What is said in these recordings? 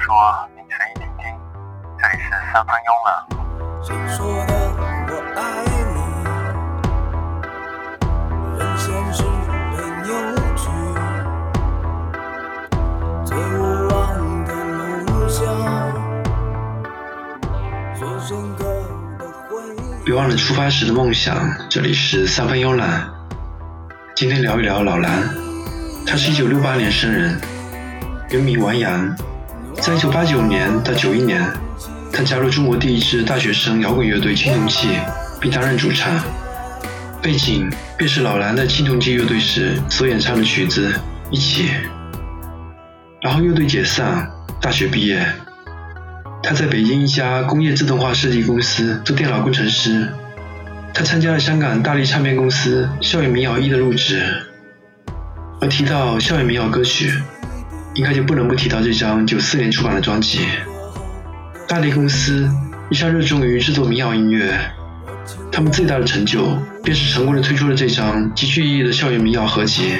说，凌晨一点听，这里是三分慵懒。谁说的我爱你？任现实被扭曲，最无望的路上，最深刻的回忆。别忘了出发时的梦想。这里是三分慵懒，今天聊一聊老蓝。他是一九六八年生人，原名王阳。在一九八九年到九一年，他加入中国第一支大学生摇滚乐队青铜器，并担任主唱。背景便是老蓝在青铜器乐队时所演唱的曲子《一起》。然后乐队解散，大学毕业，他在北京一家工业自动化设计公司做电脑工程师。他参加了香港大力唱片公司校园民谣一的录制。而提到校园民谣歌曲，应该就不能不提到这张九四年出版的专辑。大地公司一向热衷于制作民谣音乐，他们最大的成就便是成功的推出了这张极具意义的校园民谣合集，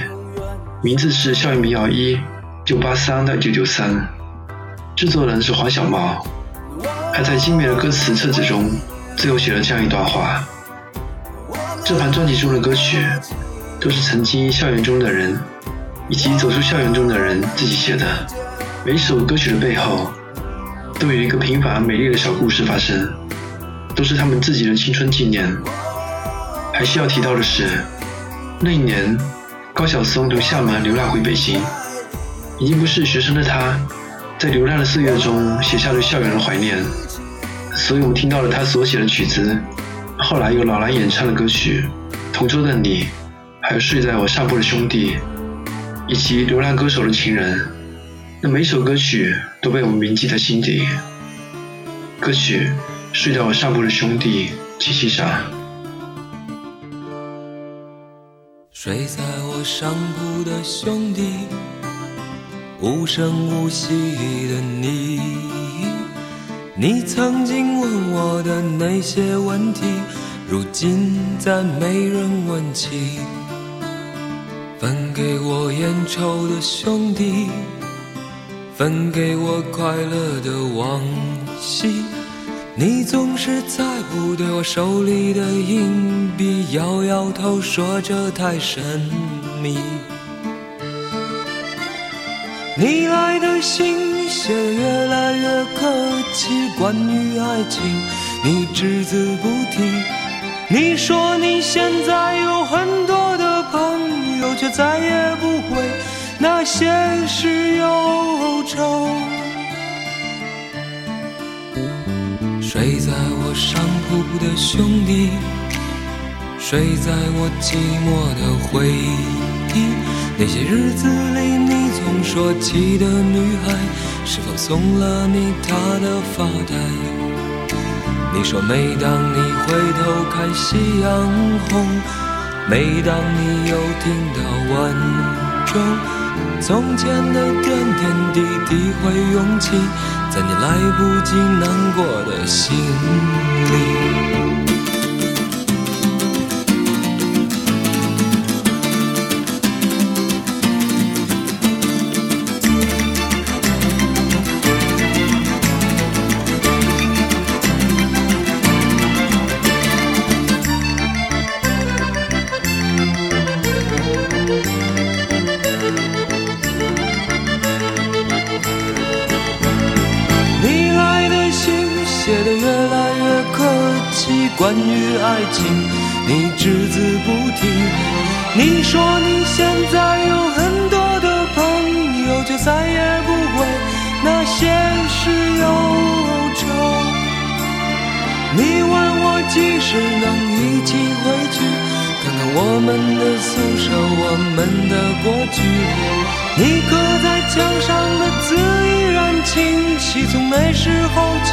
名字是《校园民谣一九八三到九九三》，制作人是黄小毛，还在精美的歌词册子中最后写了这样一段话：这盘专辑中的歌曲。都是曾经校园中的人，以及走出校园中的人自己写的。每一首歌曲的背后，都有一个平凡美丽的小故事发生，都是他们自己的青春纪念。还需要提到的是，那一年，高晓松从厦门流浪回北京，已经不是学生的他，在流浪的岁月中写下对校园的怀念。所以我们听到了他所写的曲子，后来由老狼演唱的歌曲《同桌的你》。还有睡在我上铺的兄弟，以及流浪歌手的情人，那每首歌曲都被我们铭记在心底。歌曲《睡在我上铺的兄弟》，请欣赏。睡在我上铺的兄弟，无声无息的你，你曾经问我的那些问题，如今再没人问起。分给我烟抽的兄弟，分给我快乐的往昔。你总是在乎对我手里的硬币摇摇头，说这太神秘。你来的信写得越来越客气，关于爱情你只字不提。你说你现在有很多的却再也不会那些事忧愁。睡在我上铺的兄弟，睡在我寂寞的回忆。那些日子里你总说起的女孩，是否送了你她的发带？你说每当你回头看夕阳红。每当你又听到晚钟，从前的点点滴滴会涌起，在你来不及难过的心里。爱情，你只字不提。你说你现在有很多的朋友，就再也不为那些事忧愁。你问我几时能一起回去，看看我们的宿舍，我们的过去。你刻在墙上的字依然清晰，从那时候起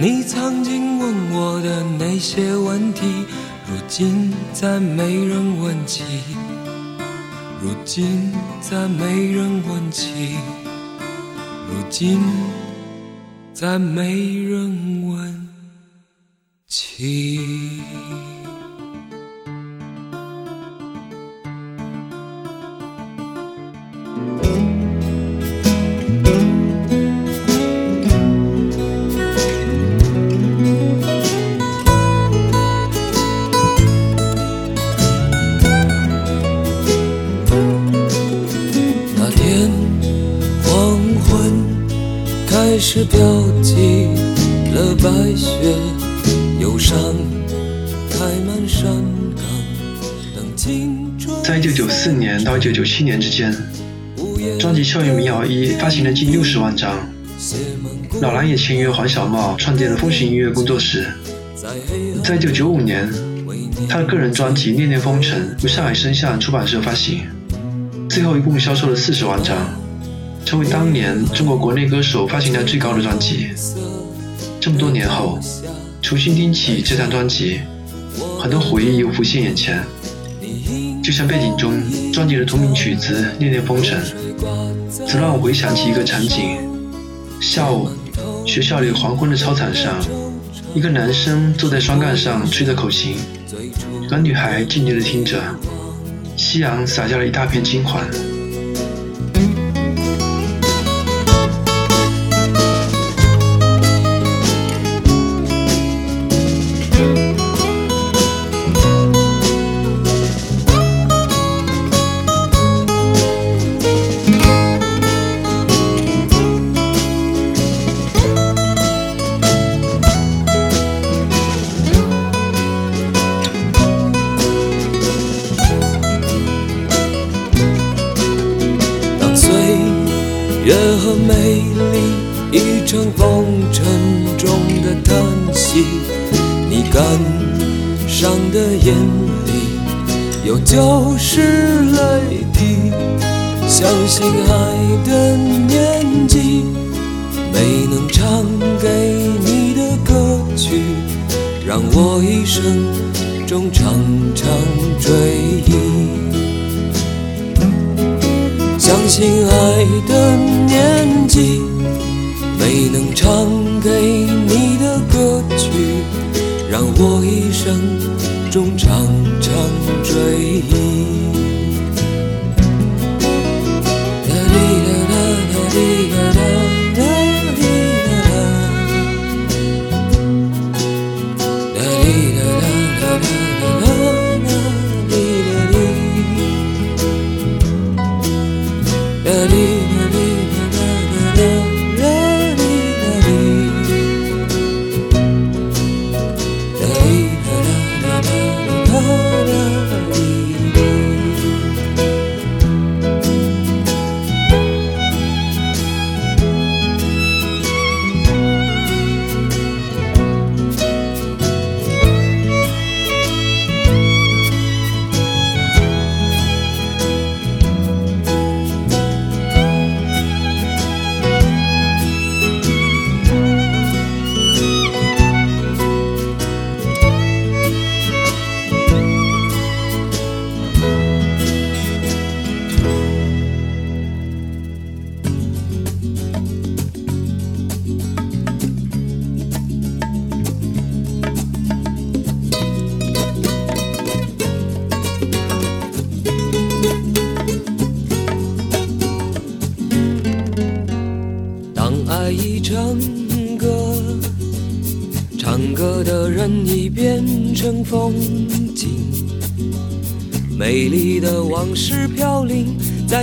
你曾经问我的那些问题，如今再没人问起。如今再没人问起。如今再没人问起。开始飘起了白雪，忧伤开满山岗，等青春。在一九九四年到一九九七年之间，专辑《校园民谣一》发行了近六十万张。老蓝也签约黄小茂，创建了风行音乐工作室。在一九九五年，他的个人专辑《念念风尘》由上海声像出版社发行，最后一共销售了四十万张，成为当年中国国内歌手发行量最高的专辑。这么多年后，重新听起这张专辑，很多回忆又浮现眼前。就像背景中专辑的同名曲子《念念风尘》，则让我回想起一个场景：下午，学校里黄昏的操场上，一个男生坐在双杠上吹着口琴，而女孩静静地听着。夕阳洒下了一大片金黄。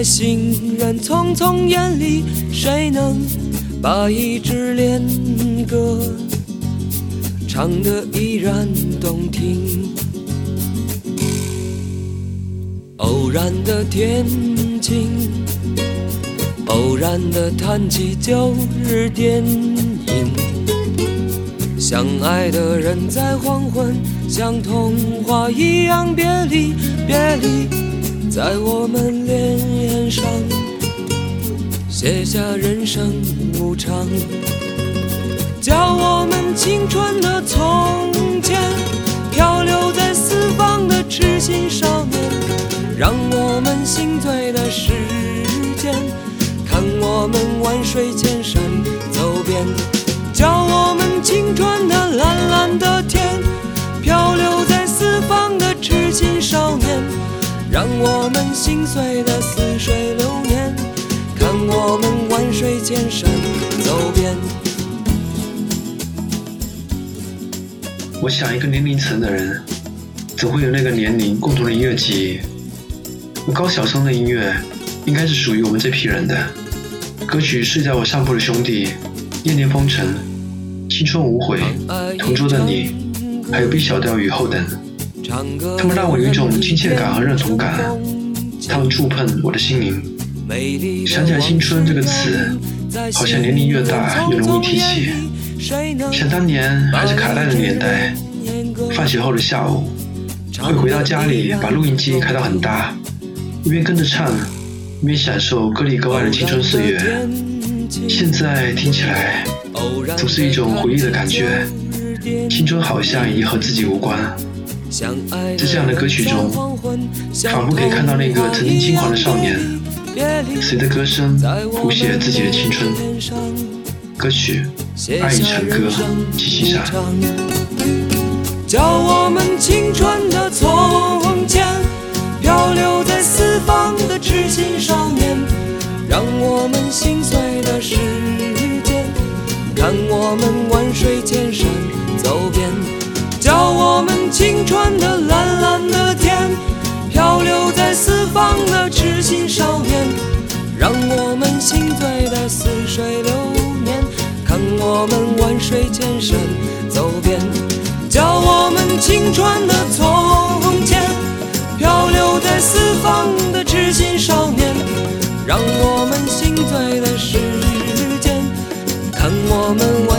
行人匆匆眼里，谁能把一支恋歌唱得依然动听？偶然的天晴。偶然的谈起旧日电影，相爱的人在黄昏，像童话一样别离，别离，在我们脸上写下人生无常，叫我们青春的从前，漂流在四方的痴心少年，让我们心醉的时间，看我们万水千山走遍，叫我们青春的蓝蓝的天，漂流在四方的痴心少年，让我们心碎的似水流年，看我们万水千山走遍。我想，一个年龄层的人，总会有那个年龄共同的音乐记忆。而高晓松的音乐，应该是属于我们这批人的。歌曲《睡在我上铺的兄弟》《念念风尘》《青春无悔》《同桌的你》，还有《B 小调雨后》等，他们让我有一种亲切感和认同感，他们触碰我的心灵。想起来“青春”这个词，好像年龄越大越容易提起。想当年还是卡带的年代，放学后的下午，会回到家里把录音机开到很大，一边跟着唱，一边享受歌里歌外的青春岁月。现在听起来，总是一种回忆的感觉。青春好像已和自己无关。在这样的歌曲中，仿佛可以看到那个曾经轻狂的少年，随着歌声谱写自己的青春。歌曲《爱已成歌》，继续唱。叫我们青春的从前，漂流在四方的痴心少年，让我们心碎的时间，看我们青春的蓝蓝的天，漂流在四方的痴心少年，让我们心醉的似水流年，看我们万水千山走遍。叫我们青春的从前，漂流在四方的痴心少年，让我们心醉的时间，看我们万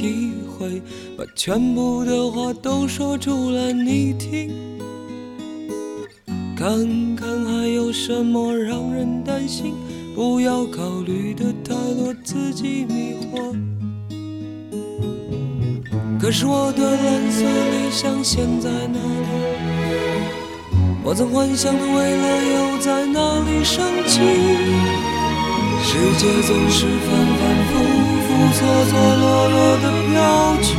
体会，把全部的话都说出来你听，看看还有什么让人担心，不要考虑的太多，自己迷惑。可是我的蓝色理想现在哪里？我曾幻想的未来又在哪里升起？世界总是反反复复、错错落落的飘去，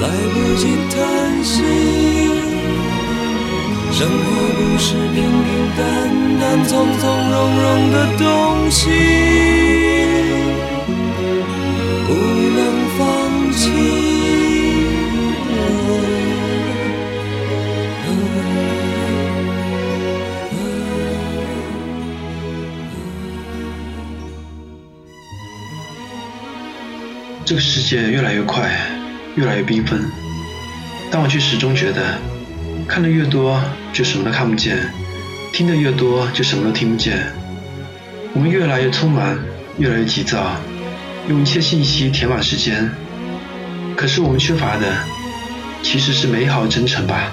来不及叹息。生活不是平平淡淡、从从容容的东西，不能放弃。这个世界越来越快，越来越缤纷，但我却始终觉得，看得越多就什么都看不见，听得越多就什么都听不见。我们越来越匆忙，越来越急躁，用一切信息填满时间，可是我们缺乏的，其实是美好真诚吧？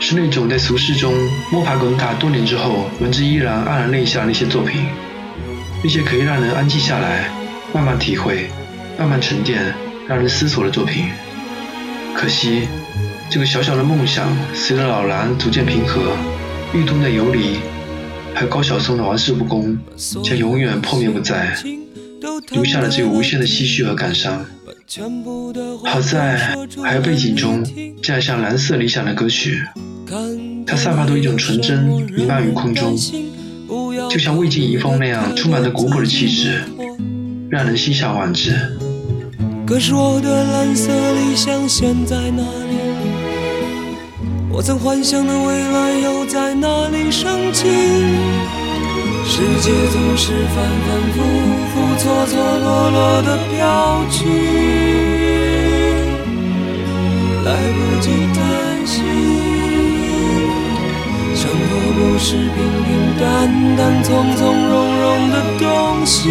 是那种在俗世中摸爬滚打多年之后，文字依然黯然泪下那些作品，那些可以让人安静下来，慢慢体会，慢慢沉淀，让人思索的作品。可惜，这个小小的梦想，随着老蓝逐渐平和，玉东的游离，还有高晓松的玩世不恭，将永远破灭不在，留下了只有无限的唏嘘和感伤。好在还有背景中这样像蓝色理想的歌曲，它散发出一种纯真弥漫于空中，就像魏晋遗风那样充满着古朴的气质，让人心向往之。可是我的蓝色理想现在哪里？我曾幻想的未来又在哪里升起？世界总是反反复复、错错落落的飘去，来不及叹息。生活不是平平淡淡、从从容容的东西，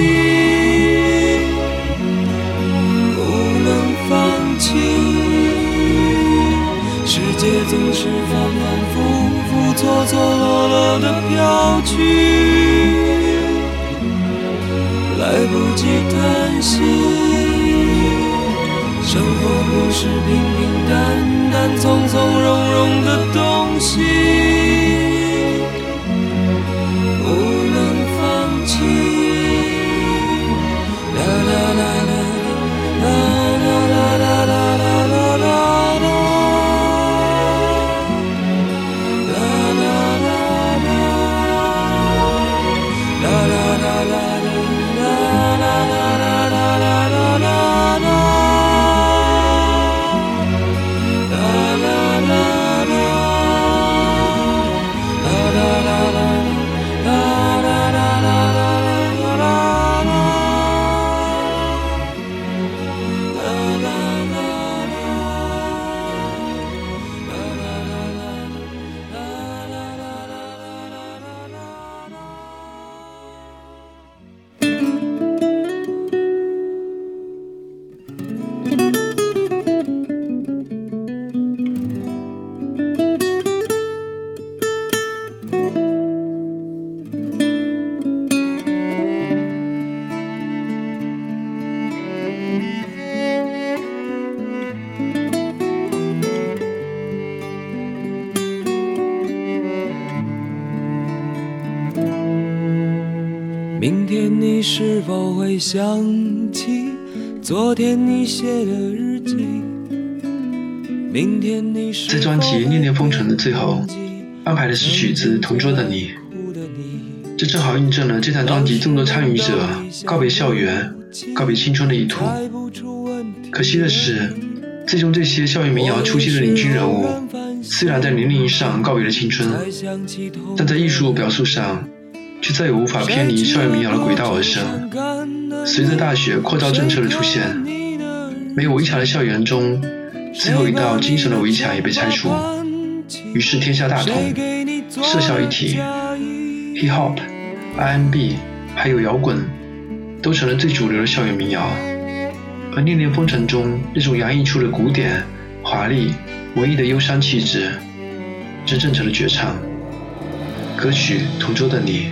也总是反反复复、错错落落的飘去。来不及叹息，生活不是平平淡淡、从从容容的东西，天你写的日记？明天你是在专辑《念念风尘》的最后，安排的是曲子《同桌的你》，这正好印证了这张专辑众多参与者告别校园、告别青春的意图。可惜的是，最终这些校园民谣出现的领军人物，虽然在年龄上告别了青春，但在艺术表述上，却再也无法偏离校园民谣的轨道而生。随着大学扩招政策的出现，没有围墙的校园中，最后一道精神的围墙也被拆除。于是天下大同，社校一体，hip hop、R&B 还有摇滚，都成了最主流的校园民谣。而《念念风尘》中那种洋溢出的古典、华丽、文艺的忧伤气质，真正成了绝唱。歌曲《同桌的你》。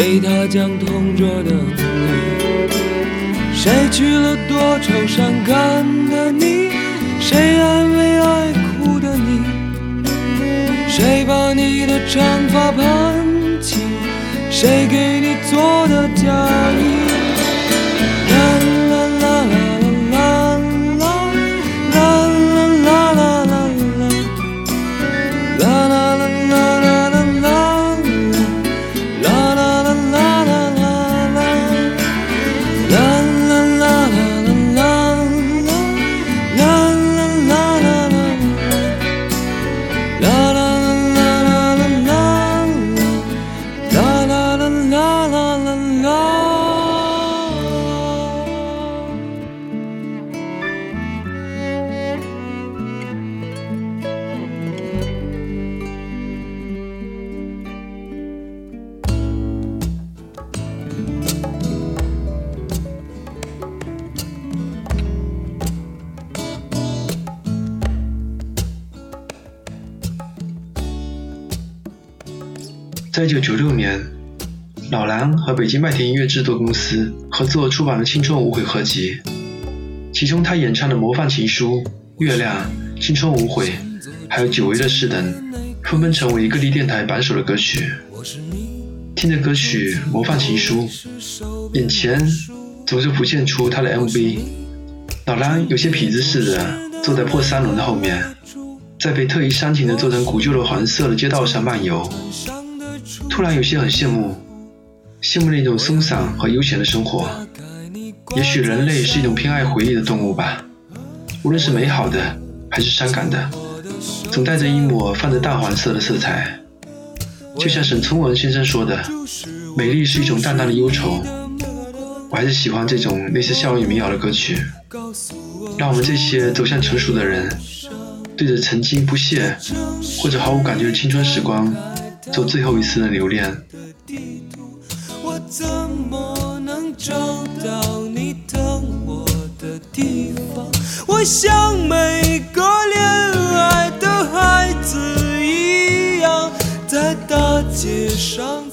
为他讲同桌的你。谁娶了多愁善感的你？谁安慰爱哭的你？谁把你的长发盘起？谁给你做的嫁在一九九六年，老狼和北京麦田音乐制作公司合作出版了青春无悔合集，其中他演唱的《模范情书》《月亮》《青春无悔》还有《久违的事》等，纷纷成为各地电台榜首的歌曲。听着歌曲《模范情书》，眼前总是浮现出他的 MV，老狼有些痞子似的坐在破三轮的后面，在被特意煽情的做成古旧的黄色的街道上漫游。突然有些很羡慕，羡慕那种松散和悠闲的生活。也许人类是一种偏爱回忆的动物吧，无论是美好的还是伤感的，总带着一抹泛着淡黄色的色彩。就像沈从文先生说的：“美丽是一种淡淡的忧愁。”我还是喜欢这种类似校园民谣的歌曲，让我们这些走向成熟的人，对着曾经不屑或者毫无感觉的青春时光。做最后一次的留恋。我怎么能找到你等我的地方？我像每个恋爱的孩子一样，在大街上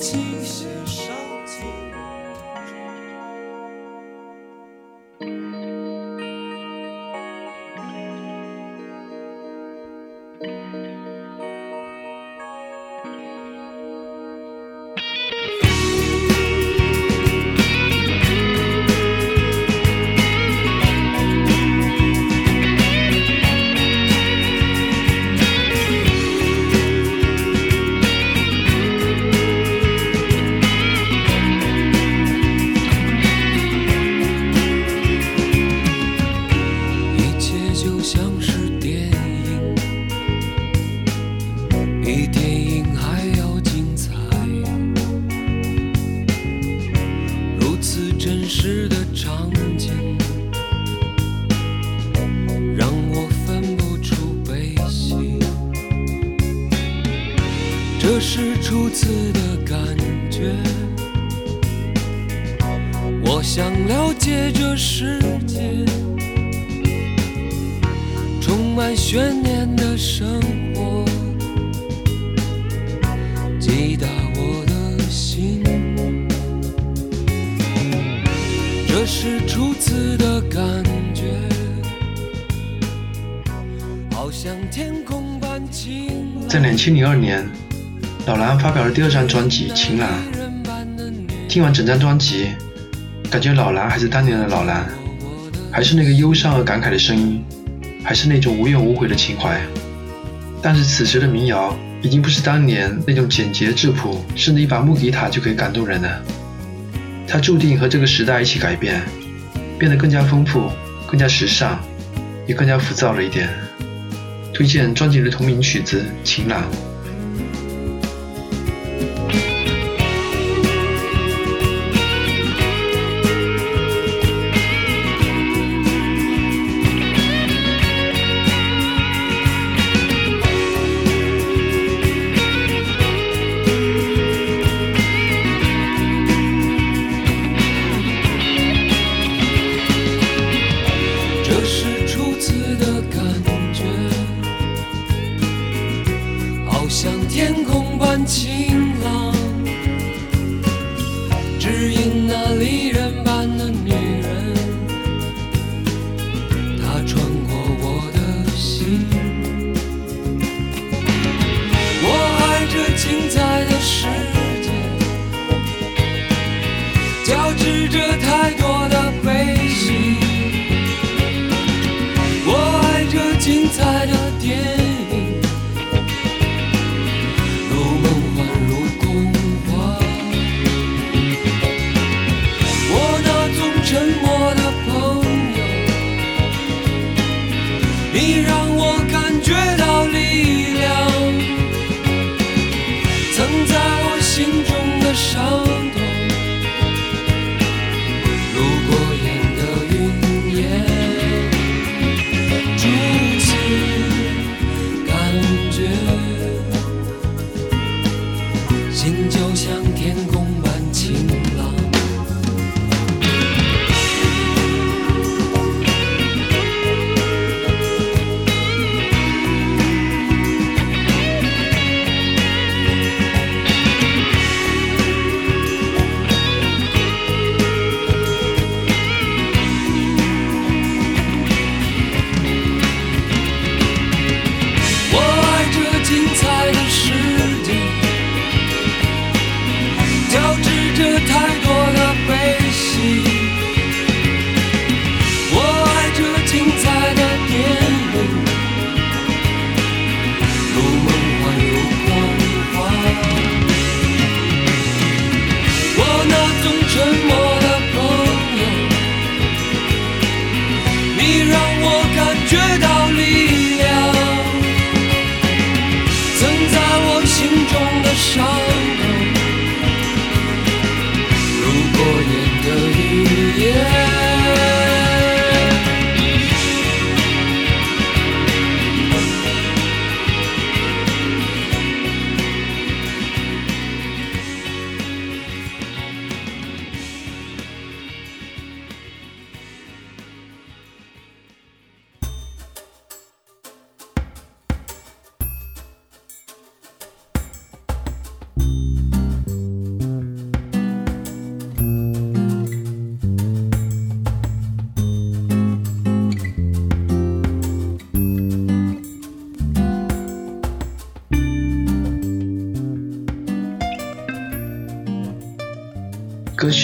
满悬念的生活，击打我的心。这是初次的感觉，好像天空般清。在两千零二年。老狼发表了第二张专辑《晴朗》，听完整张专辑，感觉老狼还是当年的老狼，还是那个忧伤而感慨的声音，还是那种无怨无悔的情怀。但是此时的民谣已经不是当年那种简洁质朴，甚至一把木吉他就可以感动人的。它注定和这个时代一起改变，变得更加丰富、更加时尚，也更加浮躁了一点。推荐专辑的同名曲子《晴朗》。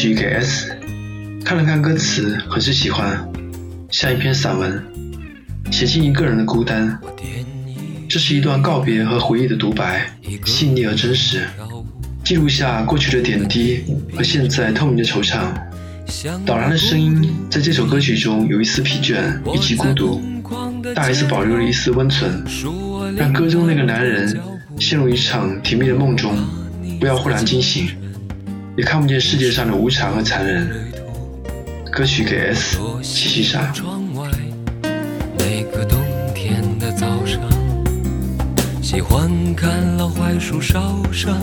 曲给 S，看了看歌词，很是喜欢，像一篇散文，写尽一个人的孤单。这是一段告别和回忆的独白，细腻而真实，记录下过去的点滴和现在透明的惆怅。导燃的声音在这首歌曲中有一丝疲倦以及孤独，大 S 保留了一丝温存，让歌中那个男人陷入一场甜蜜的梦中，不要忽然惊醒。也看不见世界上的无常和残忍。歌曲给 S 七七杀。窗外那个冬天的早上，喜欢看老槐树梢上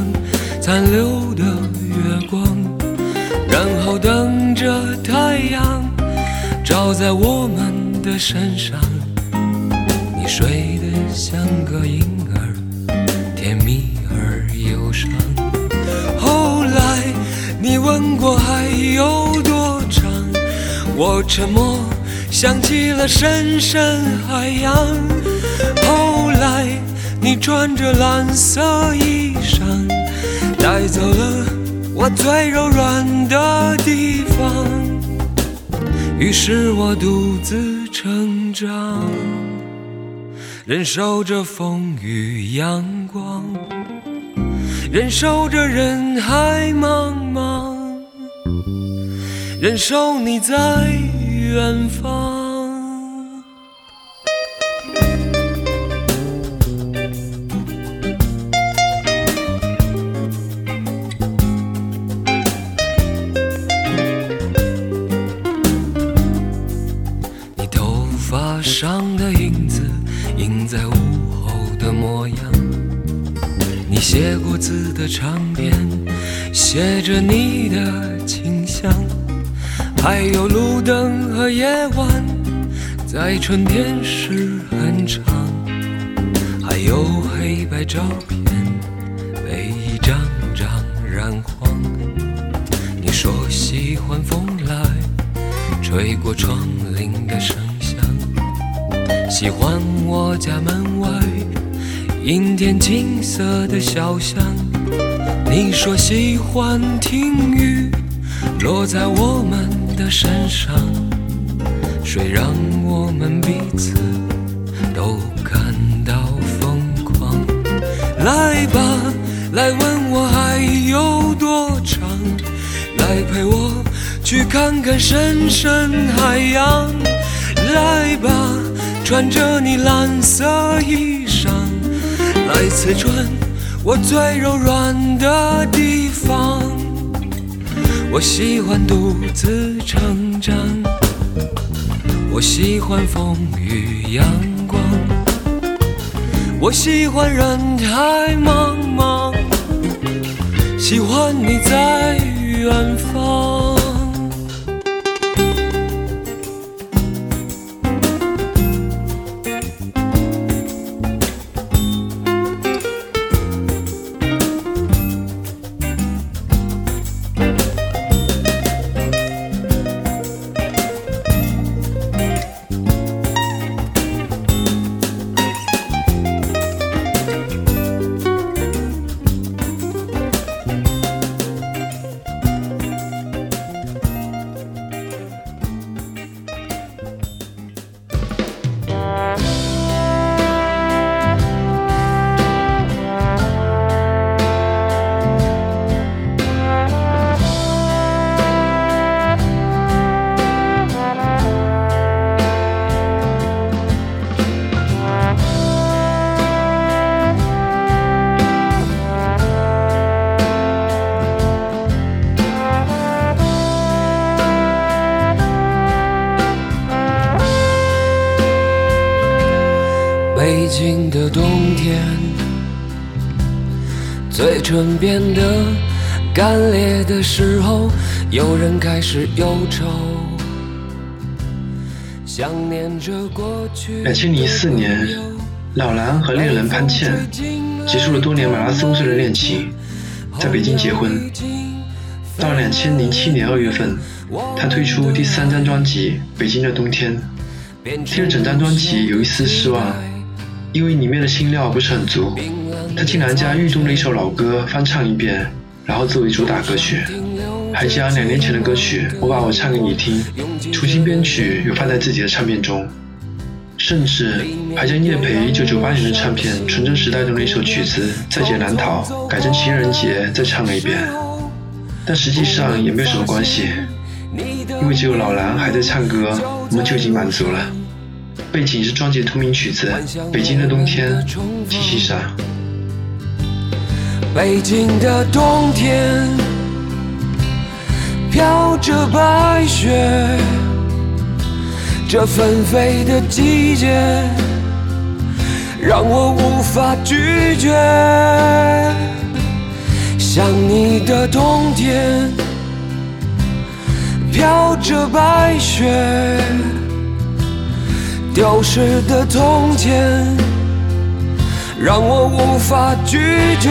残留的月光，然后等着太阳照在我们的身上。你睡得像个婴儿，甜蜜而忧伤。你问过还有多长，我沉默，想起了深深海洋。后来你穿着蓝色衣裳，带走了我最柔软的地方，于是我独自成长，忍受着风雨阳光。忍受着人海茫茫，忍受你在远方。写着你的清香，还有路灯和夜晚，在春天时很长，还有黑白照片被一张张染黄。你说喜欢风来吹过窗棂的声响，喜欢我家门外阴天金色的小巷。你说喜欢听雨落在我们的身上，谁让我们彼此都感到疯狂。来吧，来问我还有多长，来陪我去看看深深海洋。来吧，穿着你蓝色衣裳，来刺穿我最柔软的地方。我喜欢独自成长，我喜欢风雨阳光，我喜欢人海茫茫，喜欢你在远方。嘴唇变得干裂的时候，有人开始忧愁，想念着过去。两千零四年，老狼和恋人潘倩结束了多年马拉松式的恋情，在北京结婚。到两千零七年二月份，他推出第三张专辑《北京的冬天》，听了整张专辑有一丝失望，因为里面的新料不是很足。他竟然将狱中的一首老歌翻唱一遍，然后作为主打歌曲，还将两年前的歌曲《我把我唱给你听》重新编曲，又放在自己的唱片中，甚至还将叶培1998年的唱片《纯真时代》中的一首曲子《在劫难逃》改成《情人节》再唱了一遍。但实际上也没有什么关系，因为只有老狼还在唱歌，我们就已经满足了。背景是专辑同名曲子《北京的冬天》，请欣赏。北京的冬天，飘着白雪，这纷飞的季节，让我无法拒绝。想你的冬天，飘着白雪，丢失的从前，让我无法拒绝。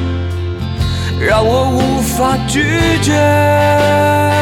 让我无法拒绝。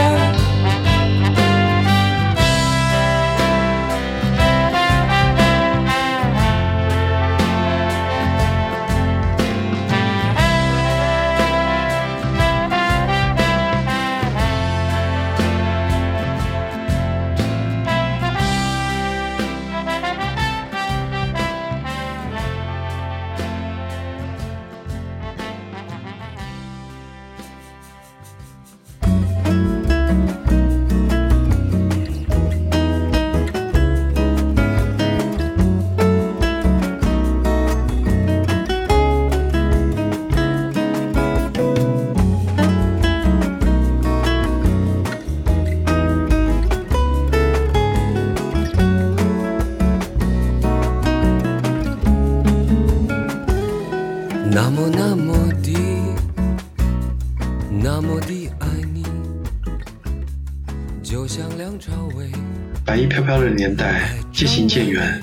年代渐行渐远，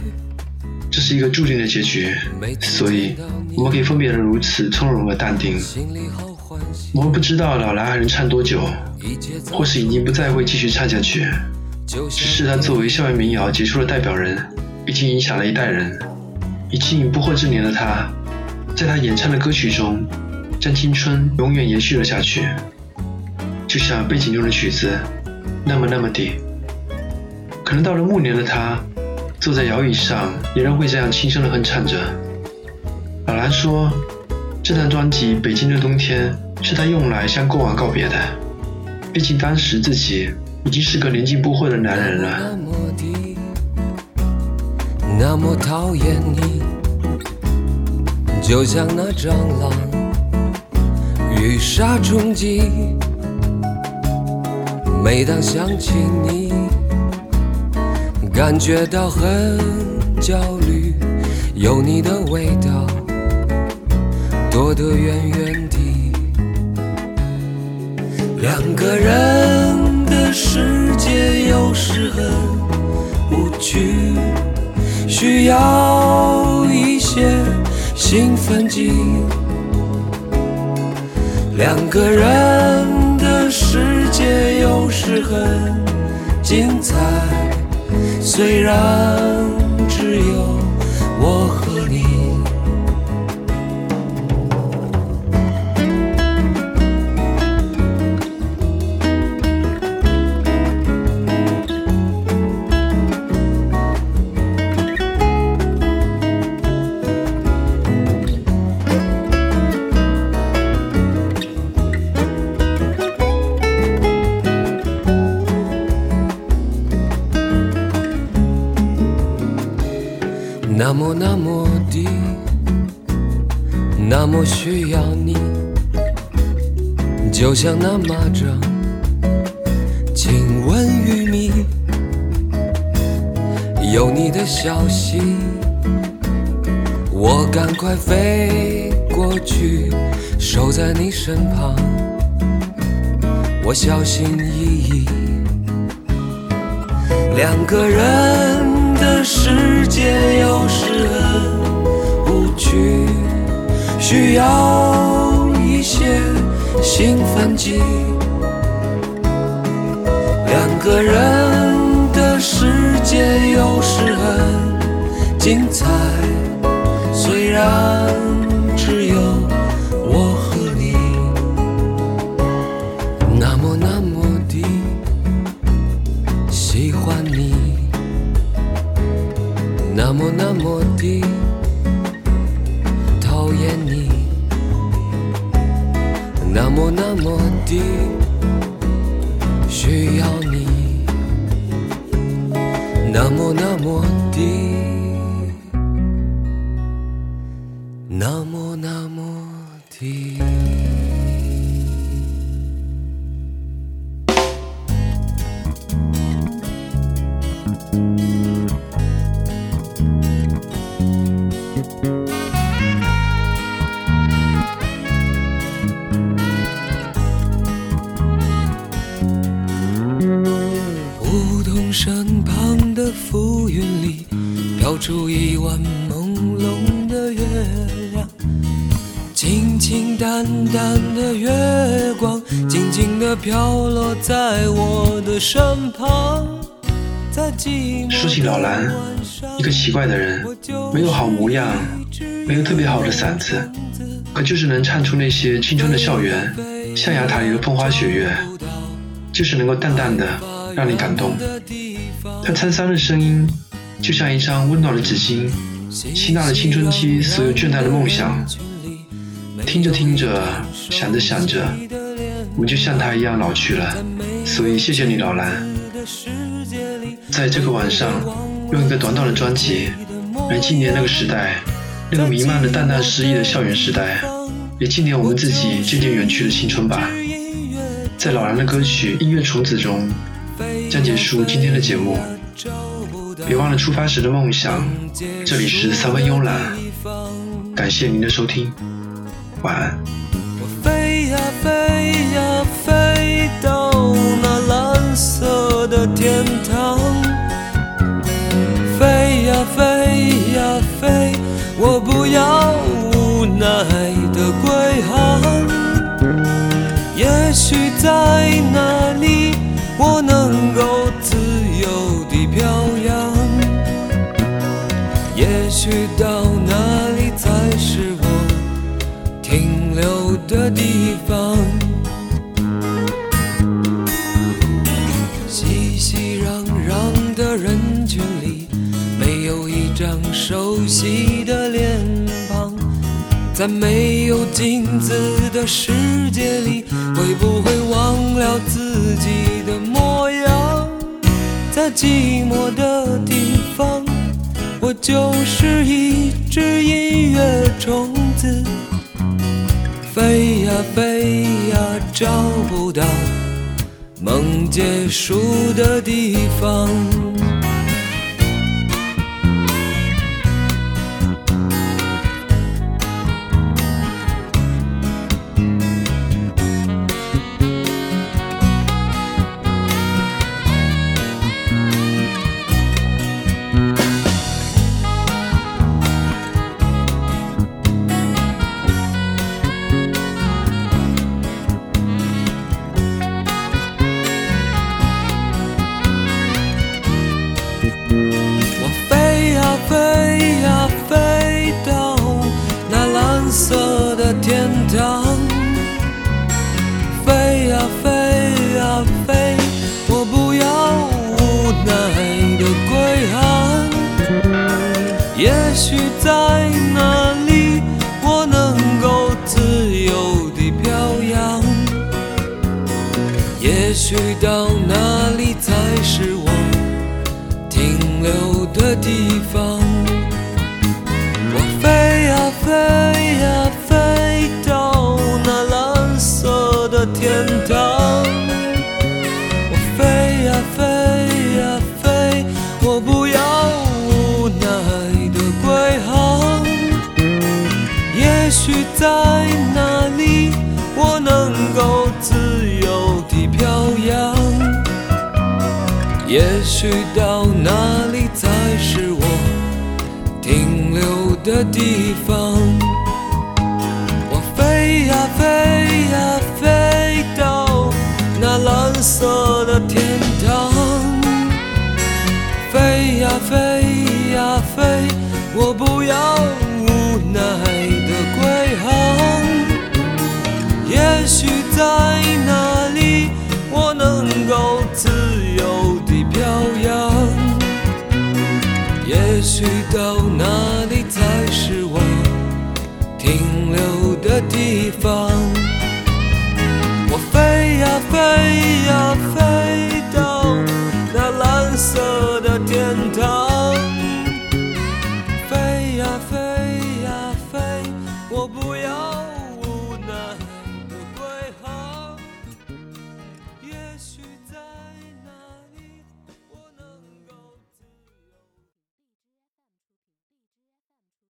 这是一个注定的结局，所以我们可以分别的如此从容和淡定。我们不知道老蓝还能唱多久，或是已经不再会继续唱下去。只是他作为校园民谣杰出的代表人，已经影响了一代人。已经不惑之年的他，在他演唱的歌曲中，将青春永远延续了下去，就像背景中的曲子，那么那么的。可能到了暮年的他，坐在摇椅上，依然会这样轻声的哼唱着。老蓝说，这张专辑《北京的冬天》是他用来向过往告别的，毕竟当时自己已经是个年近不惑的男人了。那么，讨厌你，就像那蟑螂与杀虫剂。每当想起你，感觉到很焦虑，有你的味道，躲得远远的。两个人的世界有时很无趣，需要一些兴奋剂。两个人的世界有时很精彩，虽然像那蚂蚱亲吻玉米，有你的消息，我赶快飞过去，守在你身旁，我小心翼翼。两个人的世界有时很无趣，需要兴奋剂。两个人怪的人，没有好模样，没有特别好的嗓子，可就是能唱出那些青春的校园，象牙塔里的风花雪月，就是能够淡淡的让你感动。他沧桑的声音，就像一张温暖的纸巾，吸纳了青春期所有倦怠的梦想。听着听着，想着想着，我就像他一样老去了。所以谢谢你，老蓝。在这个晚上，用一个短短的专辑来纪念那个时代，那个弥漫着淡淡诗意的校园时代，也纪念我们自己渐渐远去的青春吧。在老狼的歌曲《音乐虫子》中，将结束今天的节目。别忘了出发时的梦想。这里是三分慵懒，感谢您的收听，晚安。我不要无奈的归航。也许在那里，我能够自由地飘扬。也许到那里才是我停留的地方。熟悉的脸庞，在没有镜子的世界里，会不会忘了自己的模样？在寂寞的地方，我就是一只音乐虫子，飞呀飞呀，找不到梦结束的地方。的天堂。我飞呀飞呀飞，我不要无奈的归航。也许在那里，我能够自由地飘扬。也许到那里才是我停留的地方。色的天堂。飞呀飞呀飞，我不要无奈的归航。也许在那里，我能够自由地飘扬。也许到那里才是我停留的地方。飞呀飞到那蓝色的天堂。